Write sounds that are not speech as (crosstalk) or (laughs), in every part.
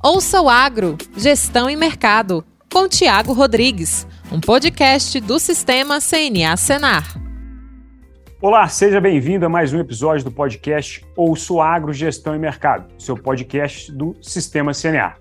Ouça o Agro, Gestão e Mercado, com Tiago Rodrigues, um podcast do Sistema CNA Senar. Olá, seja bem-vindo a mais um episódio do podcast Ouça o Agro, Gestão e Mercado, seu podcast do Sistema CNA.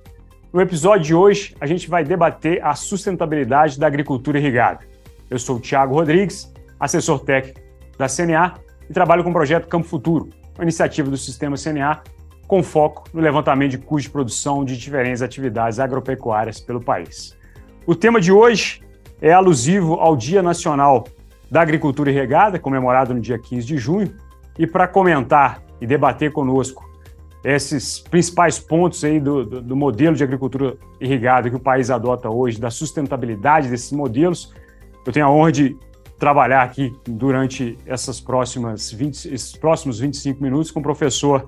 No episódio de hoje, a gente vai debater a sustentabilidade da agricultura irrigada. Eu sou o Tiago Rodrigues, assessor técnico da CNA e trabalho com o projeto Campo Futuro, uma iniciativa do Sistema CNA com foco no levantamento de custos de produção de diferentes atividades agropecuárias pelo país. O tema de hoje é alusivo ao Dia Nacional da Agricultura Irrigada, comemorado no dia 15 de junho, e para comentar e debater conosco esses principais pontos aí do, do, do, modelo de agricultura irrigada que o país adota hoje, da sustentabilidade desses modelos, eu tenho a honra de trabalhar aqui durante essas próximas 20, esses próximos 25 minutos com o professor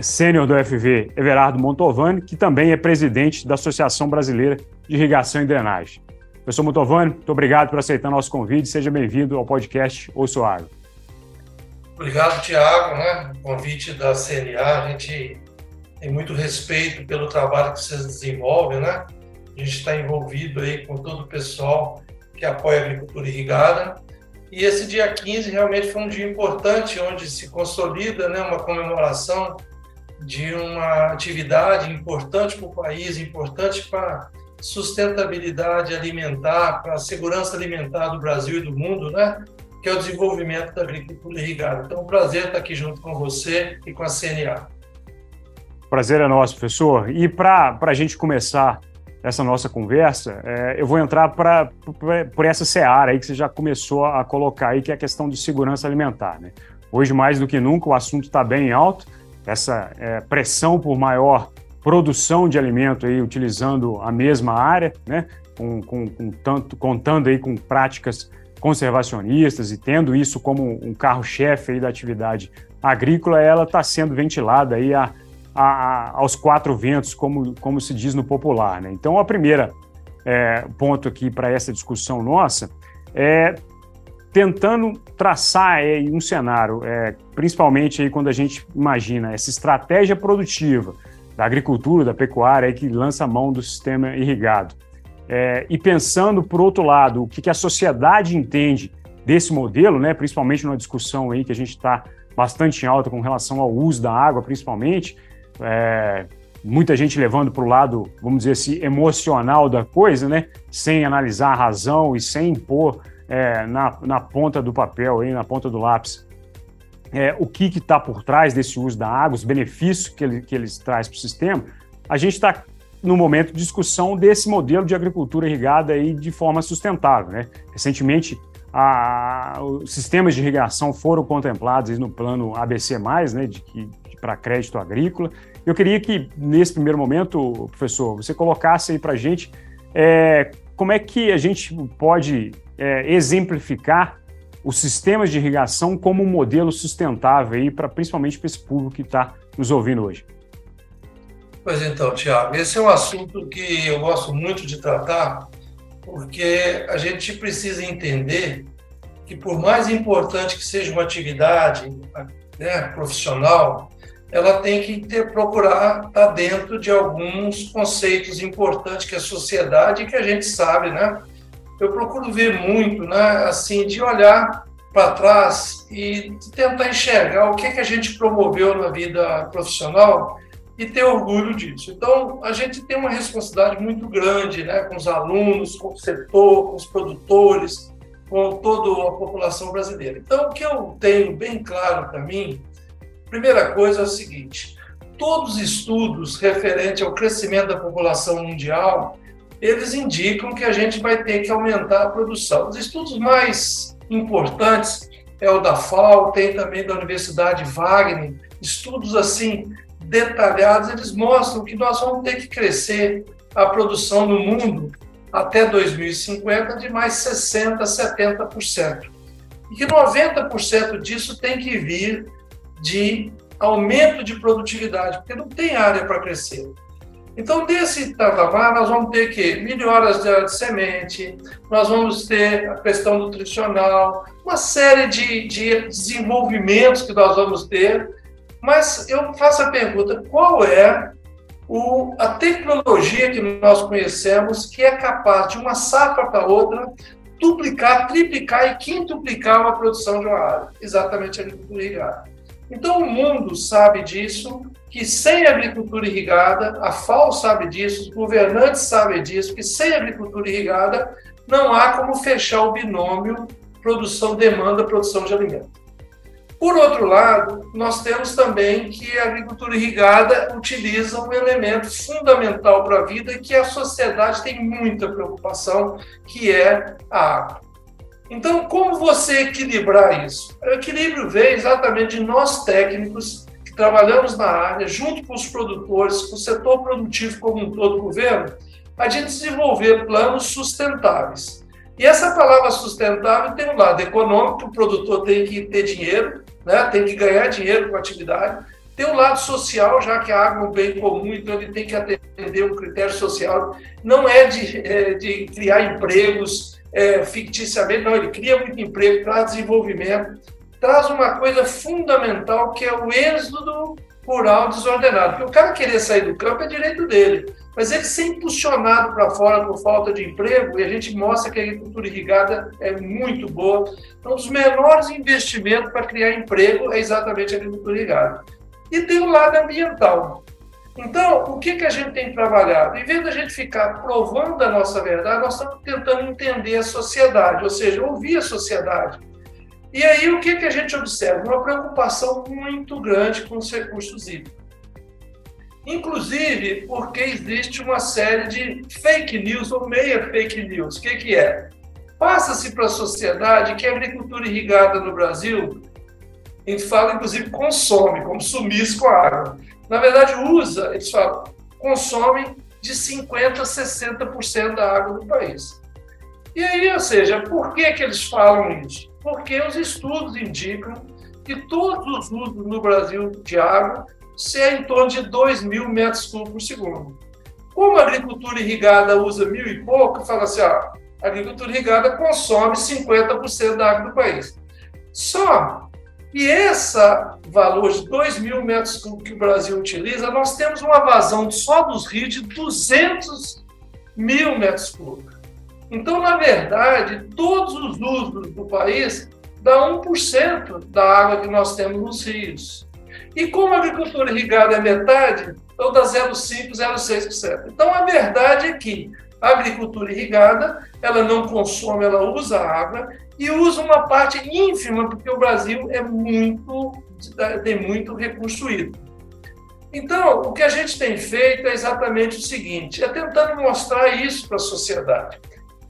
sênior do FV, Everardo Montovani, que também é presidente da Associação Brasileira de Irrigação e Drenagem. Professor Montovani, muito obrigado por aceitar nosso convite. Seja bem-vindo ao podcast Ouço Água. Obrigado, Tiago. Né? O convite da CNA, a gente tem muito respeito pelo trabalho que vocês desenvolvem, né? A gente está envolvido aí com todo o pessoal que apoia a agricultura irrigada. E esse dia 15 realmente foi um dia importante, onde se consolida né, uma comemoração de uma atividade importante para o país, importante para sustentabilidade alimentar, para a segurança alimentar do Brasil e do mundo, né? que é o desenvolvimento da agricultura irrigada. Então, é um prazer estar aqui junto com você e com a CNA. Prazer é nosso, professor. E para a gente começar essa nossa conversa, é, eu vou entrar pra, por essa seara aí que você já começou a colocar aí, que é a questão de segurança alimentar. Né? Hoje, mais do que nunca, o assunto está bem alto essa é, pressão por maior produção de alimento aí, utilizando a mesma área, né, com, com, com tanto, contando aí com práticas conservacionistas e tendo isso como um carro-chefe da atividade agrícola, ela está sendo ventilada aí a, a, aos quatro ventos, como, como se diz no popular. Né? Então, a primeira é, ponto aqui para essa discussão nossa é tentando traçar um cenário, é, principalmente aí quando a gente imagina essa estratégia produtiva da agricultura, da pecuária, aí, que lança a mão do sistema irrigado. É, e pensando, por outro lado, o que, que, a sociedade entende desse modelo, né, principalmente numa discussão aí que a gente está bastante alta com relação ao uso da água, principalmente, é, muita gente levando para o lado, vamos dizer assim, emocional da coisa, né, sem analisar a razão e sem impor é, na, na ponta do papel, aí, na ponta do lápis, é, o que está por trás desse uso da água, os benefícios que, ele, que eles traz para o sistema, a gente está no momento de discussão desse modelo de agricultura irrigada aí de forma sustentável. Né? Recentemente, a, os sistemas de irrigação foram contemplados no plano ABC+, né, de, de para crédito agrícola. Eu queria que, nesse primeiro momento, professor, você colocasse aí para a gente é, como é que a gente pode é, exemplificar os sistemas de irrigação como um modelo sustentável aí para principalmente para esse público que está nos ouvindo hoje. Pois então, Tiago, esse é um assunto que eu gosto muito de tratar, porque a gente precisa entender que por mais importante que seja uma atividade né, profissional, ela tem que ter, procurar estar dentro de alguns conceitos importantes que a sociedade, que a gente sabe, né, eu procuro ver muito, né, assim, de olhar para trás e tentar enxergar o que, é que a gente promoveu na vida profissional e ter orgulho disso. Então, a gente tem uma responsabilidade muito grande né, com os alunos, com o setor, com os produtores, com toda a população brasileira. Então, o que eu tenho bem claro para mim, primeira coisa é o seguinte: todos os estudos referentes ao crescimento da população mundial eles indicam que a gente vai ter que aumentar a produção. Os estudos mais importantes é o da FAO, tem também da Universidade Wagner, estudos assim detalhados, eles mostram que nós vamos ter que crescer a produção no mundo até 2050 de mais 60, 70%. E que 90% disso tem que vir de aumento de produtividade, porque não tem área para crescer. Então, desse patamar, nós vamos ter que melhoras de semente, nós vamos ter a questão nutricional, uma série de, de desenvolvimentos que nós vamos ter. Mas eu faço a pergunta: qual é o, a tecnologia que nós conhecemos, que é capaz de uma safra para outra duplicar, triplicar e quintuplicar uma produção de uma área, exatamente a agricultura irrigada. Então o mundo sabe disso, que sem agricultura irrigada, a FAO sabe disso, os governantes sabem disso, que sem agricultura irrigada não há como fechar o binômio produção-demanda, produção de alimento. Por outro lado, nós temos também que a agricultura irrigada utiliza um elemento fundamental para a vida que a sociedade tem muita preocupação, que é a água. Então, como você equilibrar isso? O equilíbrio vem exatamente de nós técnicos que trabalhamos na área, junto com os produtores, com o setor produtivo como um todo, governo, a gente desenvolver planos sustentáveis. E essa palavra sustentável tem um lado econômico, o produtor tem que ter dinheiro, né? tem que ganhar dinheiro com a atividade. Tem um lado social, já que a água é um bem comum, então ele tem que atender um critério social. Não é de, é, de criar empregos é, ficticiamente, não, ele cria muito emprego, traz desenvolvimento, traz uma coisa fundamental que é o êxodo rural desordenado. Porque o cara querer sair do campo é direito dele. Mas ele ser impulsionado para fora por falta de emprego, e a gente mostra que a agricultura irrigada é muito boa. Então, um dos menores investimentos para criar emprego é exatamente a agricultura irrigada. E tem o lado ambiental. Então, o que, que a gente tem trabalhado? Em vez da gente ficar provando a nossa verdade, nós estamos tentando entender a sociedade, ou seja, ouvir a sociedade. E aí, o que, que a gente observa? Uma preocupação muito grande com os recursos hídricos. Inclusive porque existe uma série de fake news ou meia fake news. O que, que é? Passa-se para a sociedade que a agricultura irrigada no Brasil, a gente fala inclusive consome, como sumiço com a água. Na verdade, usa, eles falam, consome de 50% a 60% da água do país. E aí, ou seja, por que, que eles falam isso? Porque os estudos indicam que todos os usos no Brasil de água ser em torno de 2 mil metros cúbicos por segundo. Como a agricultura irrigada usa mil e pouco, fala assim, ó, a agricultura irrigada consome 50% da água do país. Só que esse valor de 2 mil metros cúbicos que o Brasil utiliza, nós temos uma vazão só dos rios de 200 mil metros cúbicos. Então, na verdade, todos os usos do país dá 1% da água que nós temos nos rios. E como a agricultura irrigada é metade, então dá 0,5%, 0,6%. Então a verdade é que a agricultura irrigada, ela não consome, ela usa água e usa uma parte ínfima, porque o Brasil é muito, tem muito recurso hídrico. Então, o que a gente tem feito é exatamente o seguinte: é tentando mostrar isso para a sociedade.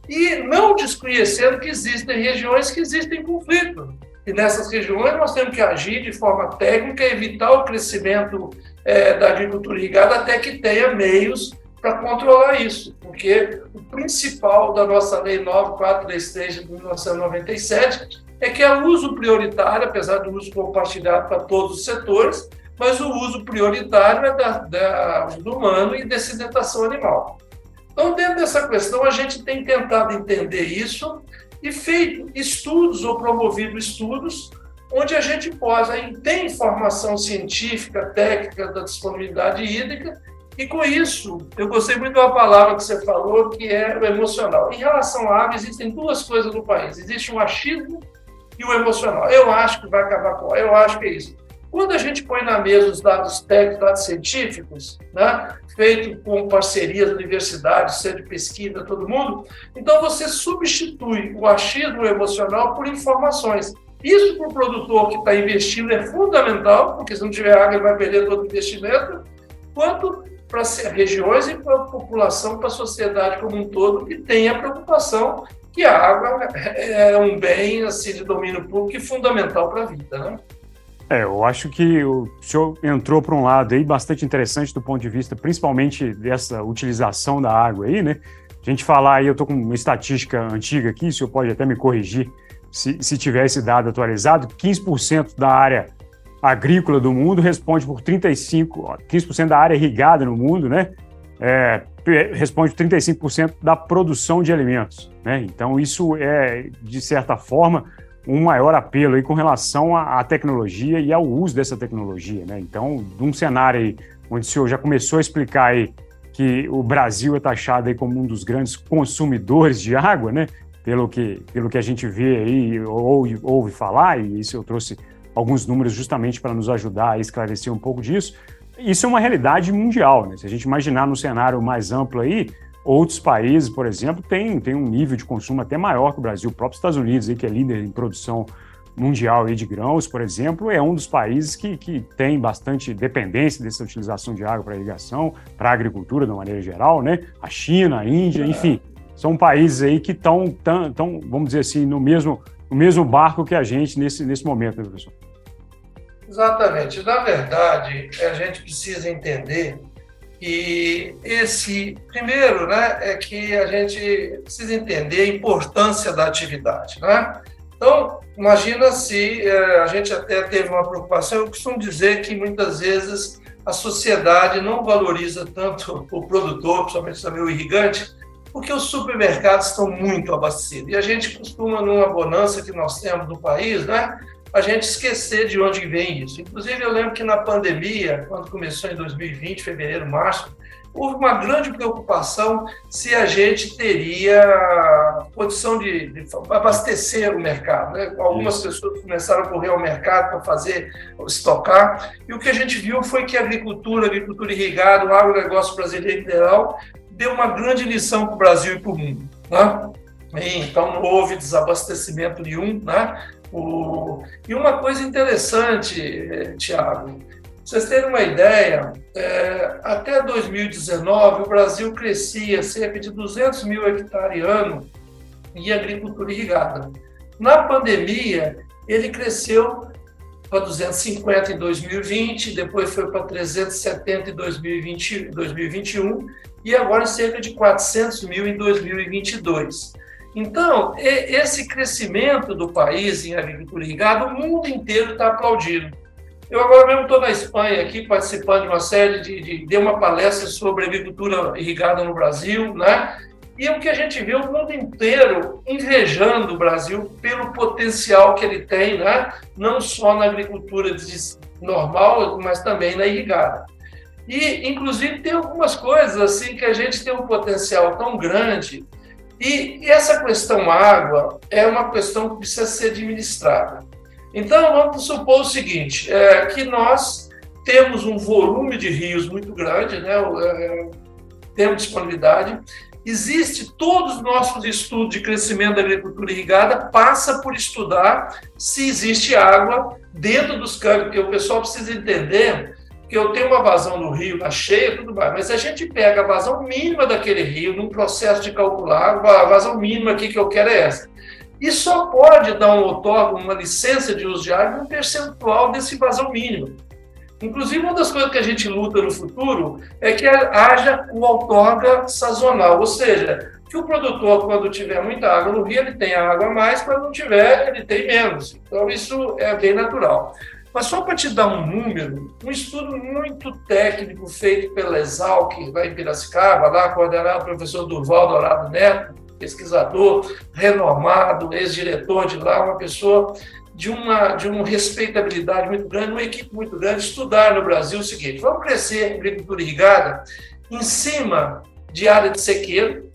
E não desconhecendo que existem regiões que existem conflito. E nessas regiões nós temos que agir de forma técnica, evitar o crescimento é, da agricultura irrigada até que tenha meios para controlar isso, porque o principal da nossa Lei 9433 de 1997 é que é o uso prioritário, apesar do uso compartilhado para todos os setores, mas o uso prioritário é da, da, do humano e dessedentação animal. Então, dentro dessa questão, a gente tem tentado entender isso e feito estudos ou promovido estudos onde a gente possa ter informação científica, técnica da disponibilidade hídrica, e com isso, eu gostei muito da palavra que você falou, que é o emocional. Em relação à água, existem duas coisas no país: existe o achismo e o emocional. Eu acho que vai acabar com, eu acho que é isso. Quando a gente põe na mesa os dados técnicos, dados científicos, né, feito com parcerias, universidades, centro de pesquisa, todo mundo, então você substitui o achismo emocional por informações. Isso para o produtor que está investindo é fundamental, porque se não tiver água ele vai perder todo o investimento, quanto para regiões e para a população, para a sociedade como um todo, que tem a preocupação que a água é um bem assim, de domínio público e fundamental para a vida. Né? É, eu acho que o senhor entrou para um lado aí bastante interessante do ponto de vista, principalmente dessa utilização da água aí, né? A gente falar aí, eu estou com uma estatística antiga aqui, o senhor pode até me corrigir se, se tiver esse dado atualizado, 15% da área agrícola do mundo responde por 35%, 15% da área irrigada no mundo, né? É, responde por 35% da produção de alimentos, né? Então, isso é, de certa forma, um maior apelo aí com relação à, tecnologia e ao uso dessa tecnologia, né? Então, num cenário aí onde o senhor já começou a explicar aí que o Brasil é taxado aí como um dos grandes consumidores de água, né? Pelo que, pelo que a gente vê aí, ouve, ouve falar, e isso eu trouxe alguns números justamente para nos ajudar a esclarecer um pouco disso. Isso é uma realidade mundial, né? Se a gente imaginar no cenário mais amplo aí, outros países, por exemplo, têm, têm um nível de consumo até maior que o Brasil. O próprio Estados Unidos, aí, que é líder em produção mundial aí de grãos, por exemplo, é um dos países que, que tem bastante dependência dessa utilização de água para irrigação, para a agricultura de uma maneira geral, né? A China, a Índia, enfim, são países aí que estão, tão, tão, vamos dizer assim, no mesmo, no mesmo barco que a gente nesse, nesse momento, né, professor? Exatamente. Na verdade, a gente precisa entender que esse, primeiro, né, é que a gente precisa entender a importância da atividade, né? Então, imagina se é, a gente até teve uma preocupação. Eu costumo dizer que muitas vezes a sociedade não valoriza tanto o produtor, principalmente também o irrigante, porque os supermercados estão muito abastecidos. E a gente costuma, numa bonança que nós temos no país, né, a gente esquecer de onde vem isso. Inclusive, eu lembro que na pandemia, quando começou em 2020, fevereiro, março, houve uma grande preocupação se a gente teria condição de, de abastecer o mercado. Né? Algumas Isso. pessoas começaram a correr ao mercado para fazer, estocar, e o que a gente viu foi que a agricultura, a agricultura irrigada, o agronegócio brasileiro em geral, deu uma grande lição para o Brasil e para o mundo. Né? E, então, não houve desabastecimento nenhum. Né? O... E uma coisa interessante, eh, Tiago, vocês terem uma ideia, é, até 2019 o Brasil crescia cerca de 200 mil hectares ano em agricultura irrigada. Na pandemia, ele cresceu para 250 em 2020, depois foi para 370 em 2020, 2021 e agora cerca de 400 mil em 2022. Então, esse crescimento do país em agricultura irrigada, o mundo inteiro está aplaudindo. Eu agora mesmo estou na Espanha aqui participando de uma série de, de, de uma palestra sobre agricultura irrigada no Brasil, né? E o que a gente vê o mundo inteiro invejando o Brasil pelo potencial que ele tem, né? Não só na agricultura normal, mas também na irrigada. E, inclusive, tem algumas coisas assim que a gente tem um potencial tão grande. E, e essa questão água é uma questão que precisa ser administrada. Então, vamos supor o seguinte, é, que nós temos um volume de rios muito grande, né, é, temos disponibilidade, existe todos os nossos estudos de crescimento da agricultura irrigada passa por estudar se existe água dentro dos campos, porque o pessoal precisa entender que eu tenho uma vazão no rio, na cheia, tudo mais, mas a gente pega a vazão mínima daquele rio, num processo de calcular, a vazão mínima aqui que eu quero é essa e só pode dar um outorga, uma licença de uso de água, um percentual desse vazão mínimo. Inclusive, uma das coisas que a gente luta no futuro é que haja o outorga sazonal, ou seja, que o produtor, quando tiver muita água no rio, ele tem água a mais, quando não tiver, ele tem menos. Então, isso é bem natural. Mas só para te dar um número, um estudo muito técnico feito pela Exalc, lá em Piracicaba, lá coordenado pelo professor Durval Dourado Neto, pesquisador renomado, ex-diretor de lá, uma pessoa de uma, de uma respeitabilidade muito grande, uma equipe muito grande, estudar no Brasil o seguinte: vamos crescer agricultura irrigada em cima de área de sequeiro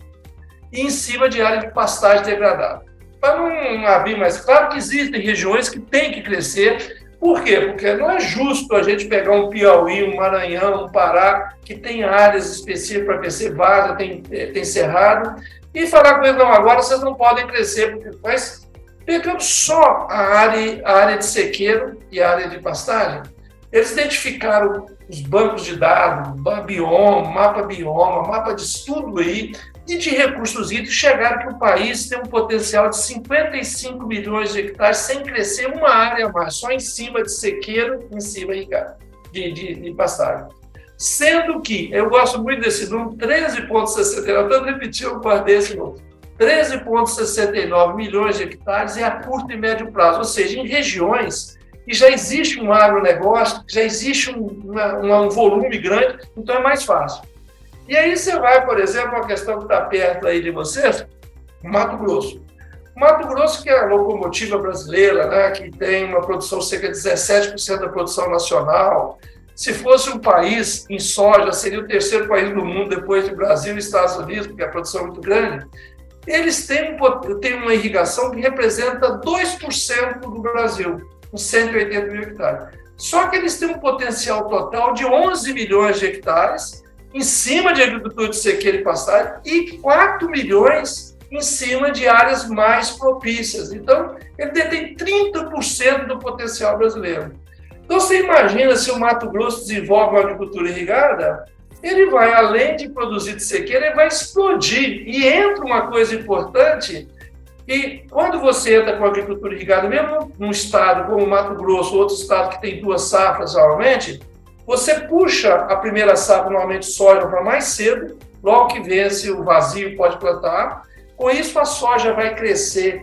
e em cima de área de pastagem degradada. Para não abrir mais claro que existem regiões que têm que crescer. Por quê? Porque não é justo a gente pegar um Piauí, um Maranhão, um Pará, que tem áreas específicas para crescer, vaga, tem, tem cerrado, e falar com eles, não, agora vocês não podem crescer, porque mas pegando só a área, a área de sequeiro e a área de pastagem, eles identificaram os bancos de dados, bioma, mapa bioma, mapa de estudo aí, e de recursos hídricos, chegaram que o país tem um potencial de 55 milhões de hectares sem crescer uma área mais, só em cima de sequeiro, em cima de, de, de. Sendo que, eu gosto muito desse número, 13,69, tanto repetir, eu número. 13,69 milhões de hectares é a curto e médio prazo, ou seja, em regiões que já existe um agronegócio, já existe um, uma, um volume grande, então é mais fácil. E aí você vai, por exemplo, uma questão que está perto aí de vocês, Mato Grosso. Mato Grosso, que é a locomotiva brasileira, né, que tem uma produção cerca de 17% da produção nacional, Se fosse um país em soja, seria o terceiro país do mundo depois de Brasil e Estados Unidos, porque a produção é muito grande. Eles têm, têm uma irrigação que representa 2% do Brasil, uns 180 mil hectares. Só que eles têm um potencial total de 11 milhões de hectares em cima de agricultura de sequeira e pastagem e 4 milhões em cima de áreas mais propícias. Então, ele detém 30% do potencial brasileiro. Então, você imagina se o Mato Grosso desenvolve uma agricultura irrigada, ele vai, além de produzir de sequeira, ele vai explodir. E entra uma coisa importante, e quando você entra com a agricultura irrigada, mesmo num estado como o Mato Grosso, outro estado que tem duas safras, normalmente, você puxa a primeira safra, normalmente soja, para mais cedo, logo que vence o vazio, pode plantar. Com isso, a soja vai crescer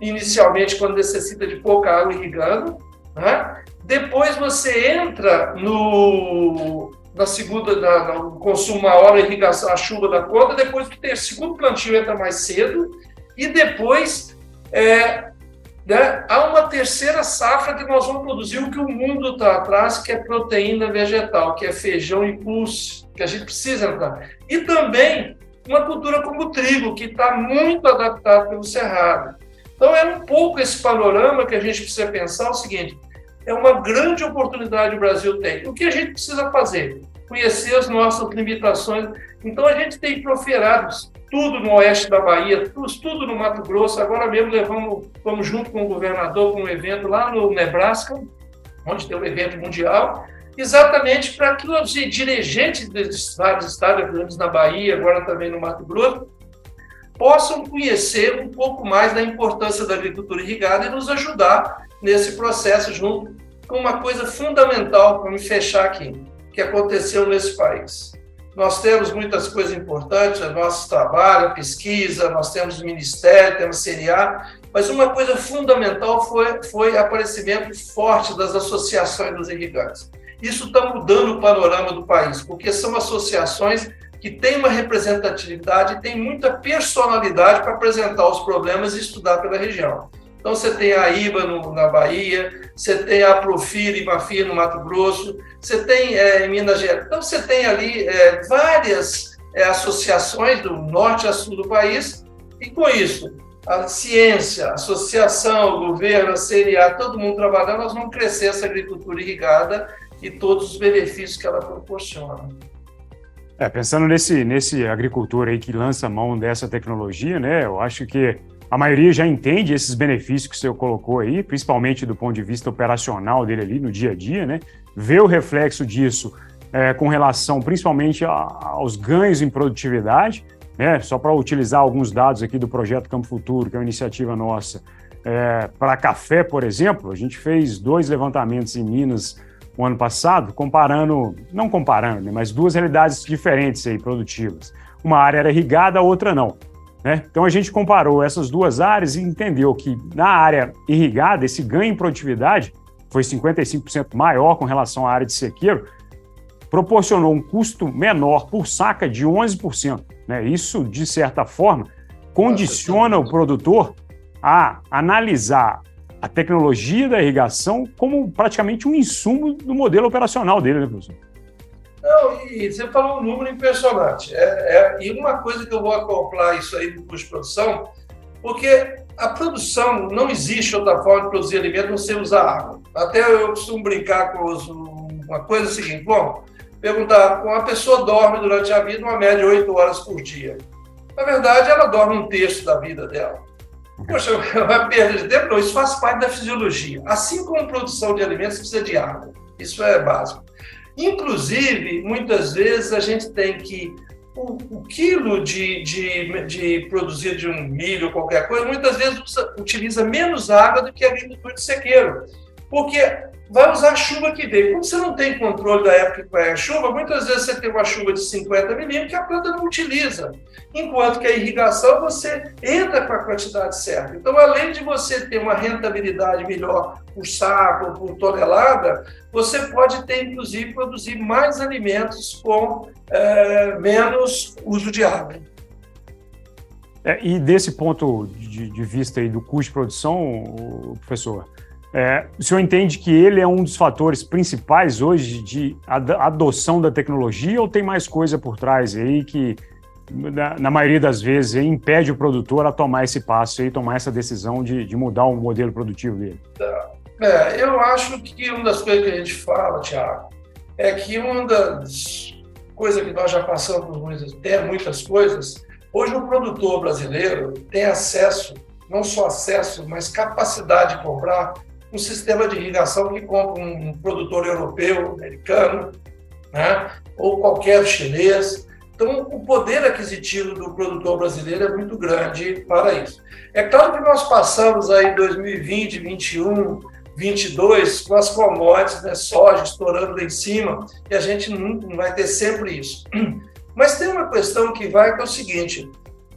inicialmente quando necessita de pouca água irrigando, né? Depois você entra no na segunda, na, no consumo maior, a irrigação, a chuva da conta, depois que tem o segundo plantio entra mais cedo, e depois é, né, há uma terceira safra que nós vamos produzir o que o mundo está atrás, que é proteína vegetal, que é feijão e pulse, que a gente precisa entrar. E também uma cultura como o trigo, que está muito adaptado pelo cerrado. Então é um pouco esse panorama que a gente precisa pensar o seguinte, é uma grande oportunidade que o Brasil tem. O que a gente precisa fazer? Conhecer as nossas limitações. Então, a gente tem proferados tudo no oeste da Bahia, tudo no Mato Grosso. Agora mesmo levamos, vamos junto com o governador para um evento lá no Nebraska, onde tem um evento mundial, exatamente para que os dirigentes desses vários estados, grandes na Bahia, agora também no Mato Grosso, possam conhecer um pouco mais da importância da agricultura irrigada e nos ajudar nesse processo, junto com uma coisa fundamental para me fechar aqui, que aconteceu nesse país. Nós temos muitas coisas importantes, nosso trabalho, pesquisa, nós temos o Ministério, temos CNA, mas uma coisa fundamental foi, foi o aparecimento forte das associações dos irrigantes. Isso está mudando o panorama do país, porque são associações que têm uma representatividade e têm muita personalidade para apresentar os problemas e estudar pela região. Então, você tem a IBA no, na Bahia, você tem a Profir e Mafia no Mato Grosso, você tem é, em Minas Gerais. Então, você tem ali é, várias é, associações do norte a sul do país, e com isso, a ciência, a associação, o governo, a CNA, todo mundo trabalhando, nós vamos crescer essa agricultura irrigada e todos os benefícios que ela proporciona. É, pensando nesse, nesse agricultor aí que lança mão dessa tecnologia, né, eu acho que a maioria já entende esses benefícios que o senhor colocou aí, principalmente do ponto de vista operacional dele ali no dia a dia, né? Vê o reflexo disso é, com relação principalmente a, aos ganhos em produtividade, né? Só para utilizar alguns dados aqui do projeto Campo Futuro, que é uma iniciativa nossa, é, para café, por exemplo, a gente fez dois levantamentos em Minas o ano passado, comparando, não comparando, né, mas duas realidades diferentes aí, produtivas. Uma área era irrigada, a outra não. Né? Então a gente comparou essas duas áreas e entendeu que na área irrigada, esse ganho em produtividade foi 55% maior com relação à área de sequeiro, proporcionou um custo menor por saca de 11%. Né? Isso, de certa forma, condiciona o produtor a analisar a tecnologia da irrigação como praticamente um insumo do modelo operacional dele, né, professor? Não, e você falou um número impressionante. É, é, e uma coisa que eu vou acoplar isso aí no custo de produção, porque a produção não existe outra forma de produzir alimento não ser usar água. Até eu costumo brincar com os, uma coisa seguinte: bom, perguntar, uma pessoa dorme durante a vida uma média de 8 horas por dia. Na verdade, ela dorme um terço da vida dela. Poxa, (laughs) uma perda de tempo? Não, isso faz parte da fisiologia. Assim como produção de alimentos precisa de água. Isso é básico. Inclusive, muitas vezes a gente tem que o, o quilo de, de, de, produzir de um milho qualquer coisa, muitas vezes utiliza menos água do que a agricultura de sequeiro. Porque vai usar a chuva que veio. Como você não tem controle da época que vai a chuva, muitas vezes você tem uma chuva de 50 milímetros que a planta não utiliza. Enquanto que a irrigação você entra com a quantidade certa. Então, além de você ter uma rentabilidade melhor por saco, por tonelada, você pode ter, inclusive, produzir mais alimentos com é, menos uso de água. É, e desse ponto de, de, vista aí do custo de produção, professor, É, o senhor entende que ele é um dos fatores principais hoje de adoção da tecnologia ou tem mais coisa por trás aí que, na, na maioria das vezes, aí, impede o produtor a tomar esse passo e tomar essa decisão de, de mudar o modelo produtivo dele? É, eu acho que uma das coisas que a gente fala, Tiago, é que uma das coisas que nós já passamos muitas, tem muitas coisas, hoje o produtor brasileiro tem acesso, não só acesso, mas capacidade de comprar um sistema de irrigação que compra um produtor europeu, americano, né? ou qualquer chinês. Então, o poder aquisitivo do produtor brasileiro é muito grande para isso. É claro que nós passamos aí 2020, 2021, 22 com as commodities, né, soja estourando lá em cima, e a gente não vai ter sempre isso. (clears throat) Mas tem uma questão que vai que é o seguinte: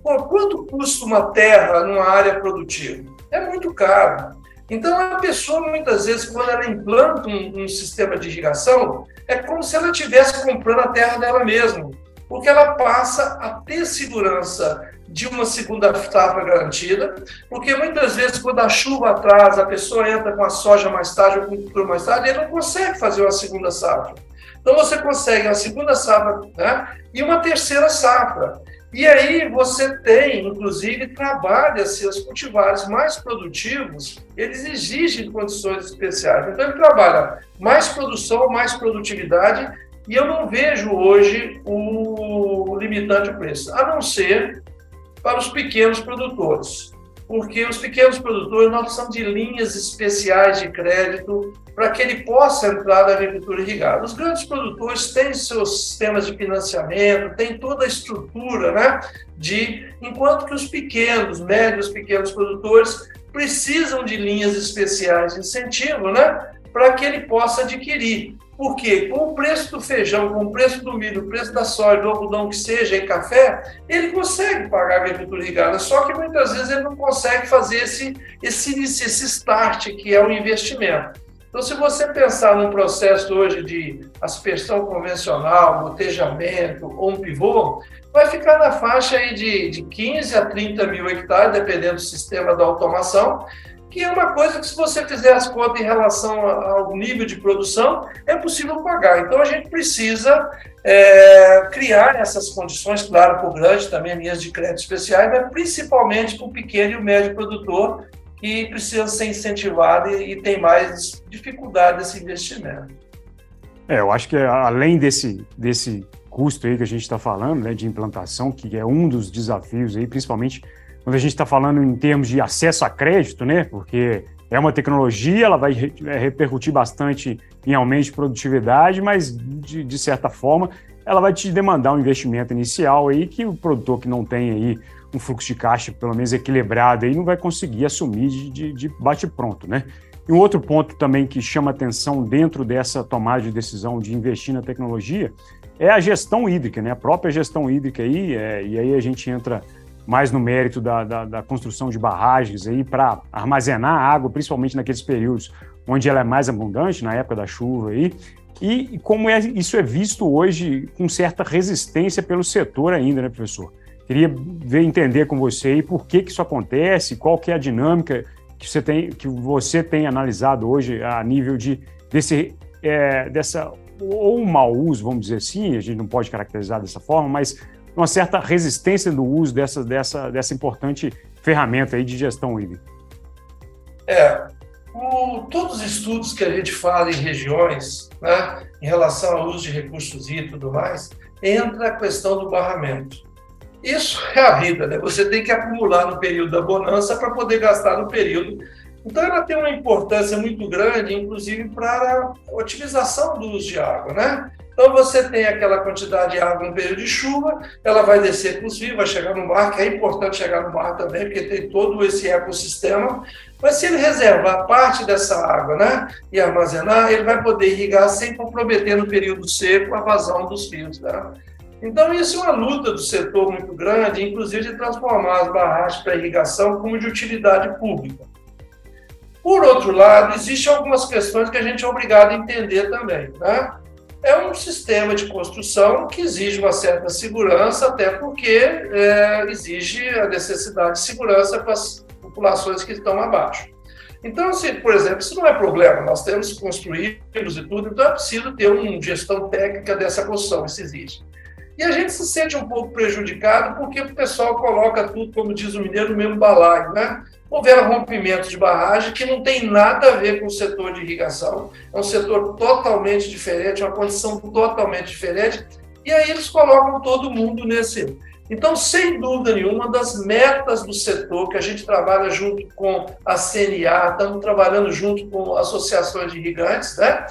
pô, quanto custa uma terra numa área produtiva? É muito caro. Então, a pessoa, muitas vezes, quando ela implanta um, um sistema de irrigação, é como se ela estivesse comprando a terra dela mesma, porque ela passa a ter segurança de uma segunda safra garantida, porque muitas vezes, quando a chuva atrasa, a pessoa entra com a soja mais tarde ou com cultura mais tarde, ele não consegue fazer uma segunda safra. Então, você consegue uma segunda safra né, e uma terceira safra. E aí você tem, inclusive, trabalha-se os cultivares mais produtivos, eles exigem condições especiais. Então ele trabalha mais produção, mais produtividade, e eu não vejo hoje o limitante preço, a não ser para os pequenos produtores porque os pequenos produtores nós precisamos de linhas especiais de crédito para que ele possa entrar na agricultura irrigada. Os grandes produtores têm seus sistemas de financiamento, têm toda a estrutura, né? De, enquanto que os pequenos, médios, pequenos produtores precisam de linhas especiais de incentivo, né? Para que ele possa adquirir. Porque com o preço do feijão, com o preço do milho, o preço da soja, do algodão que seja e café, ele consegue pagar a agricultura irrigada, só que muitas vezes ele não consegue fazer esse, esse, esse start, que é o investimento. Então, se você pensar num processo hoje de aspersão convencional, motejamento ou um pivô, vai ficar na faixa aí de, de 15 a 30 mil hectares, dependendo do sistema da automação, que é uma coisa que, se você fizer as contas em relação ao nível de produção, é possível pagar. Então, a gente precisa é, criar essas condições, claro, para o grande, também linhas de crédito especiais, mas principalmente para o pequeno e o médio produtor, que precisa ser incentivado e, e tem mais dificuldade desse investimento. É, eu acho que além desse, desse custo aí que a gente está falando, né, de implantação, que é um dos desafios aí, principalmente quando a gente está falando em termos de acesso a crédito, né? Porque é uma tecnologia, ela vai é, repercutir bastante em aumento de produtividade, mas de, de, certa forma ela vai te demandar um investimento inicial aí que o produtor que não tem aí um fluxo de caixa pelo menos equilibrado aí não vai conseguir assumir de, de, de bate pronto, né? E um outro ponto também que chama atenção dentro dessa tomada de decisão de investir na tecnologia é a gestão hídrica, né? A própria gestão hídrica aí, é, e aí a gente entra mais no mérito da, da, da construção de barragens para armazenar água, principalmente naqueles períodos onde ela é mais abundante, na época da chuva aí, e como é, isso é visto hoje com certa resistência pelo setor ainda, né, professor? Queria ver, entender com você aí por que, que isso acontece, qual que é a dinâmica que você tem, que você tem analisado hoje a nível de desse, é, dessa ou um mau uso, vamos dizer assim, a gente não pode caracterizar dessa forma, mas uma certa resistência do uso dessa, dessa, dessa importante ferramenta aí de gestão hídrica? É, o, todos os estudos que a gente fala em regiões, né, em relação ao uso de recursos e tudo mais, entra a questão do barramento. Isso é a vida, né? Você tem que acumular no período da bonança para poder gastar no período. Então, ela tem uma importância muito grande, inclusive para a otimização do uso de água, né? Então você tem aquela quantidade de água no período de chuva, ela vai descer para os rios, vai chegar no mar, que é importante chegar no mar também, porque tem todo esse ecossistema. Mas se ele reservar parte dessa água né, e armazenar, ele vai poder irrigar sem comprometer no período seco a vazão dos rios. Né? Então, isso é uma luta do setor muito grande, inclusive de transformar as barragens para irrigação como de utilidade pública. Por outro lado, existem algumas questões que a gente é obrigado a entender também. Né? É um sistema de construção que exige uma certa segurança, até porque é, exige a necessidade de segurança para as populações que estão abaixo. Então, assim, por exemplo, isso não é problema, nós temos construídos e tudo, então é preciso ter uma gestão técnica dessa construção, isso existe. E a gente se sente um pouco prejudicado porque o pessoal coloca tudo, como diz o mineiro, no mesmo balaio, né? Houveram rompimentos de barragem que não tem nada a ver com o setor de irrigação, é um setor totalmente diferente, uma condição totalmente diferente, e aí eles colocam todo mundo nesse. Então, sem dúvida nenhuma, uma das metas do setor, que a gente trabalha junto com a CNA, estamos trabalhando junto com associações de irrigantes, né?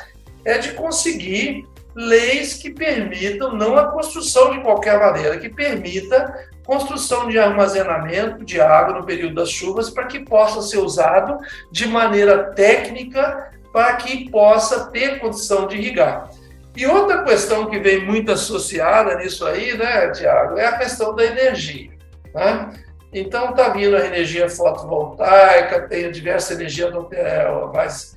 é de conseguir leis que permitam, não a construção de qualquer maneira, que permita construção de armazenamento de água no período das chuvas para que possa ser usado de maneira técnica para que possa ter condição de irrigar. E outra questão que vem muito associada nisso aí, né, Tiago, é a questão da energia. Né? Então, está vindo a energia fotovoltaica, tem diversa energia mas,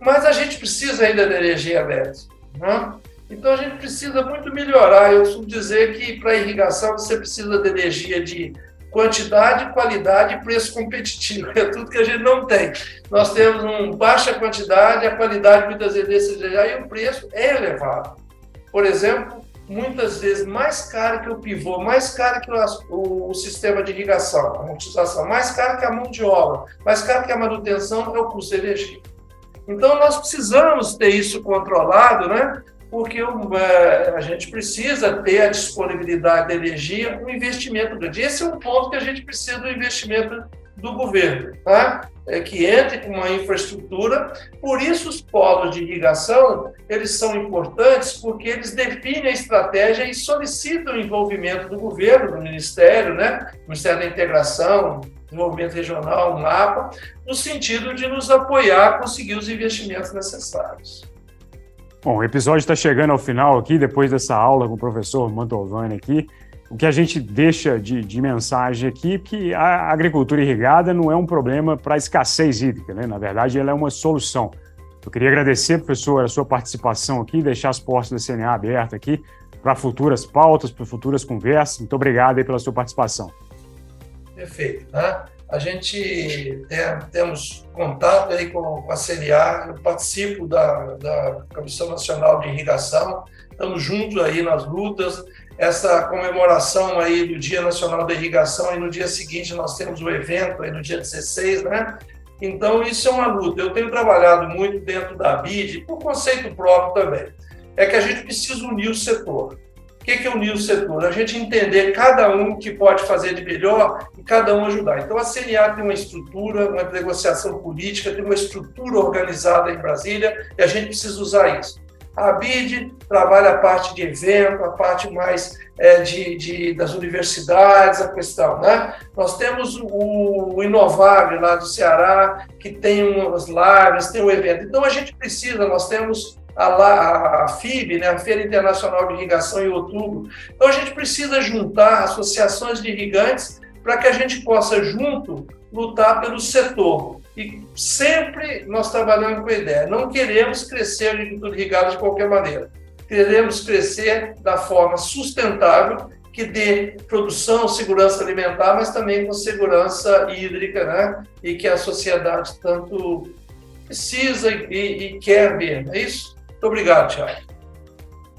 mas a gente precisa ainda da energia elétrica. Né? Então, a gente precisa muito melhorar. Eu costumo dizer que para irrigação você precisa de energia de quantidade, qualidade e preço competitivo. É tudo que a gente não tem. Nós temos uma baixa quantidade, a qualidade muitas vezes é e o preço é elevado. Por exemplo, muitas vezes mais caro que o pivô, mais caro que o, o, sistema de irrigação, a amortização, mais caro que a mão de obra, mais caro que a manutenção é o custo de energia. Então, nós precisamos ter isso controlado, né? Porque é, a gente precisa ter a disponibilidade de energia, um investimento grande. Esse é um ponto que a gente precisa do investimento do governo, tá? É que entre com uma infraestrutura. Por isso, os polos de irrigação eles são importantes porque eles definem a estratégia e solicitam o envolvimento do governo, do Ministério, né? Ministério da Integração, Desenvolvimento Regional, MAPA, no sentido de nos apoiar a conseguir os investimentos necessários. Bom, o episódio está chegando ao final aqui, depois dessa aula com o professor Mantovani aqui. O que a gente deixa de, de mensagem aqui é que a agricultura irrigada não é um problema para a escassez hídrica, né? Na verdade, ela é uma solução. Eu queria agradecer, professor, a sua participação aqui, deixar as portas da CNA abertas aqui para futuras pautas, para futuras conversas. Muito obrigado aí pela sua participação. Perfeito. Né? A gente tem, temos contato aí com, com a CNA, eu participo da, da Comissão Nacional de Irrigação, estamos juntos aí nas lutas, essa comemoração aí do Dia Nacional da Irrigação e no dia seguinte nós temos o evento aí no dia 16, né? Então isso é uma luta. Eu tenho trabalhado muito dentro da BID, por conceito próprio também. É que a gente precisa unir o setor que, que é unir o setor? A gente entender cada um que pode fazer de melhor e cada um ajudar. Então, a CNA tem uma estrutura, uma negociação política, tem uma estrutura organizada em Brasília e a gente precisa usar isso. A BID trabalha a parte de evento, a parte mais é, de, de, das universidades, a questão, né? Nós temos o, o Inovagre lá do Ceará, que tem umas lives, tem um evento. Então, a gente precisa, nós temos a, a FIB, né, a Feira Internacional de Irrigação, em outubro. Então, a gente precisa juntar associações de irrigantes para que a gente possa, junto, lutar pelo setor. E sempre nós trabalhamos com a ideia: não queremos crescer a agricultura irrigada de qualquer maneira. Queremos crescer da forma sustentável que dê produção, segurança alimentar, mas também com segurança hídrica, né? E que a sociedade tanto precisa e, e quer ver, é isso? Muito obrigado, Tiago.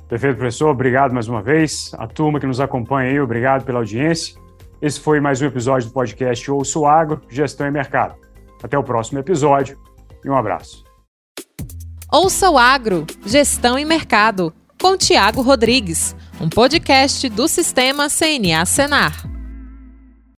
Perfeito, professor. Obrigado mais uma vez. A turma que nos acompanha aí, obrigado pela audiência. Esse foi mais um episódio do podcast Ouço Agro, Gestão e Mercado. Até o próximo episódio e um abraço. Ouça o Agro, Gestão e Mercado, com Tiago Rodrigues, um podcast do Sistema CNA Senar.